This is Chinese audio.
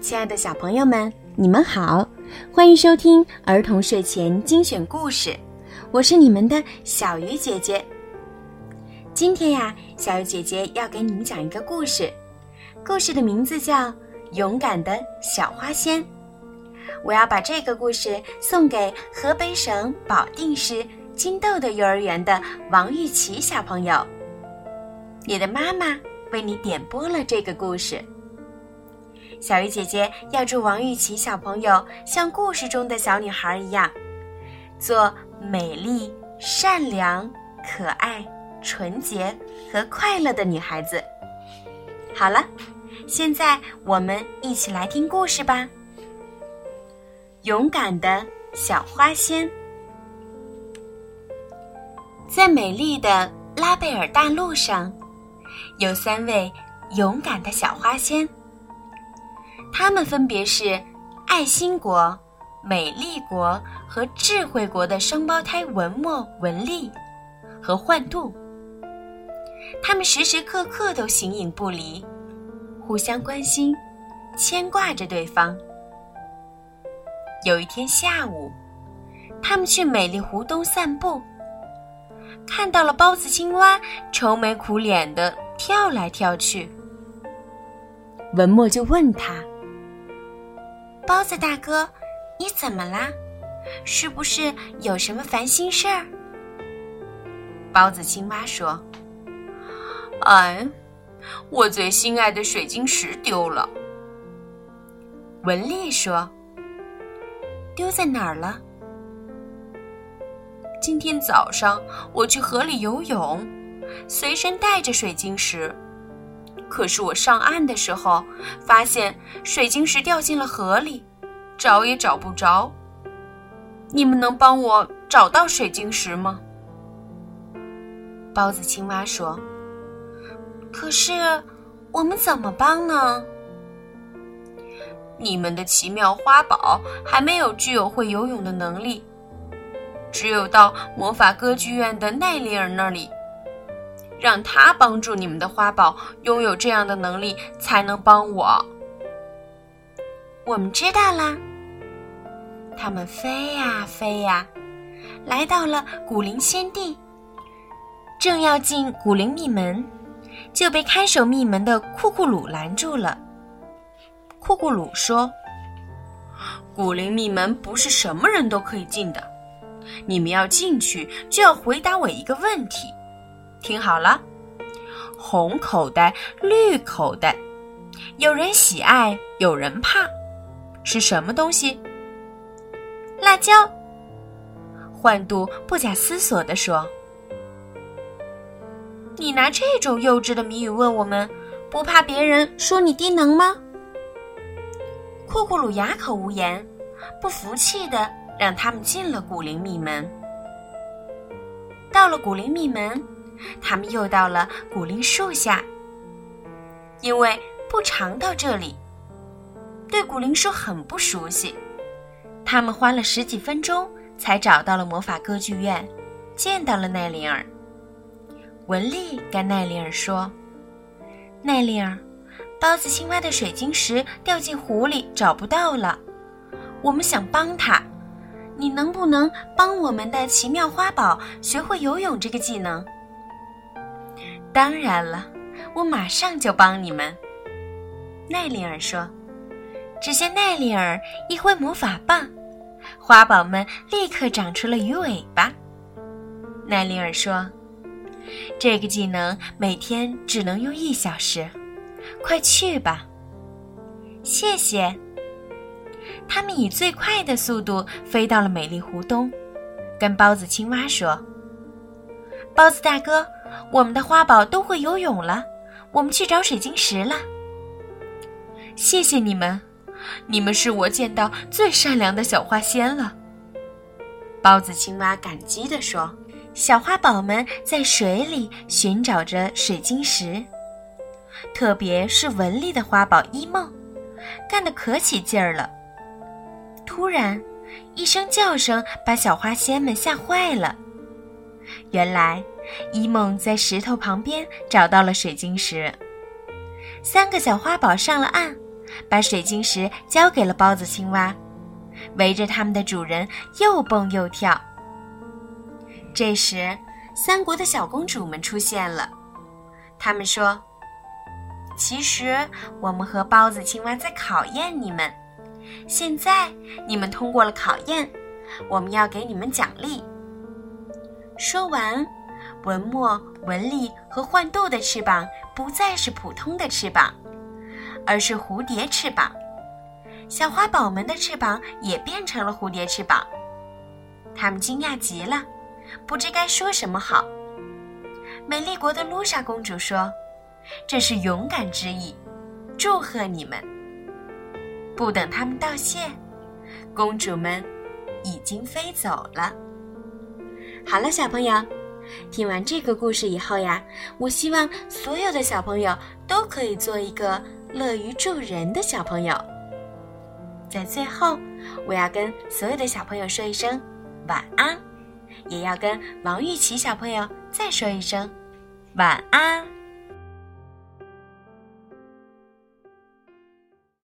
亲爱的小朋友们，你们好，欢迎收听儿童睡前精选故事，我是你们的小鱼姐姐。今天呀，小鱼姐姐要给你们讲一个故事，故事的名字叫《勇敢的小花仙》。我要把这个故事送给河北省保定市金豆豆幼儿园的王玉琪小朋友。你的妈妈为你点播了这个故事。小鱼姐姐要祝王玉琪小朋友像故事中的小女孩一样，做美丽、善良、可爱、纯洁和快乐的女孩子。好了，现在我们一起来听故事吧。勇敢的小花仙，在美丽的拉贝尔大陆上，有三位勇敢的小花仙。他们分别是爱心国、美丽国和智慧国的双胞胎文墨、文丽和幻度。他们时时刻刻都形影不离，互相关心，牵挂着对方。有一天下午，他们去美丽湖东散步，看到了包子青蛙愁眉苦脸的跳来跳去。文墨就问他。包子大哥，你怎么啦？是不是有什么烦心事儿？包子青蛙说：“哎，我最心爱的水晶石丢了。”文丽说：“丢在哪儿了？”今天早上我去河里游泳，随身带着水晶石。可是我上岸的时候，发现水晶石掉进了河里，找也找不着。你们能帮我找到水晶石吗？包子青蛙说：“可是我们怎么帮呢？你们的奇妙花宝还没有具有会游泳的能力，只有到魔法歌剧院的奈丽尔那里。”让他帮助你们的花宝拥有这样的能力，才能帮我。我们知道啦。他们飞呀飞呀，来到了古灵仙地。正要进古灵秘门，就被看守秘门的库库鲁拦住了。库库鲁说：“古灵秘门不是什么人都可以进的，你们要进去就要回答我一个问题。”听好了，红口袋、绿口袋，有人喜爱，有人怕，是什么东西？辣椒。幻度不假思索地说：“你拿这种幼稚的谜语问我们，不怕别人说你低能吗？”库库鲁哑口无言，不服气的让他们进了古灵秘门。到了古灵秘门。他们又到了古灵树下，因为不常到这里，对古灵树很不熟悉。他们花了十几分钟才找到了魔法歌剧院，见到了奈琳尔。文丽跟奈琳尔说：“奈琳尔，包子青蛙的水晶石掉进湖里，找不到了。我们想帮他，你能不能帮我们的奇妙花宝学会游泳这个技能？”当然了，我马上就帮你们。”奈丽尔说。只见奈丽尔一挥魔法棒，花宝们立刻长出了鱼尾巴。奈丽尔说：“这个技能每天只能用一小时，快去吧。”谢谢。他们以最快的速度飞到了美丽湖东，跟包子青蛙说：“包子大哥。”我们的花宝都会游泳了，我们去找水晶石了。谢谢你们，你们是我见到最善良的小花仙了。包子青蛙感激地说：“小花宝们在水里寻找着水晶石，特别是文丽的花宝一梦，干得可起劲儿了。”突然，一声叫声把小花仙们吓坏了。原来。一梦在石头旁边找到了水晶石。三个小花宝上了岸，把水晶石交给了包子青蛙，围着他们的主人又蹦又跳。这时，三国的小公主们出现了，他们说：“其实我们和包子青蛙在考验你们，现在你们通过了考验，我们要给你们奖励。”说完，文墨、文丽和幻豆的翅膀不再是普通的翅膀。而是蝴蝶翅膀，小花宝们的翅膀也变成了蝴蝶翅膀。他们惊讶极了，不知该说什么好。美丽国的露莎公主说：“这是勇敢之意，祝贺你们。”不等他们道谢，公主们已经飞走了。好了，小朋友，听完这个故事以后呀，我希望所有的小朋友都可以做一个。乐于助人的小朋友，在最后，我要跟所有的小朋友说一声晚安，也要跟王玉琪小朋友再说一声晚安。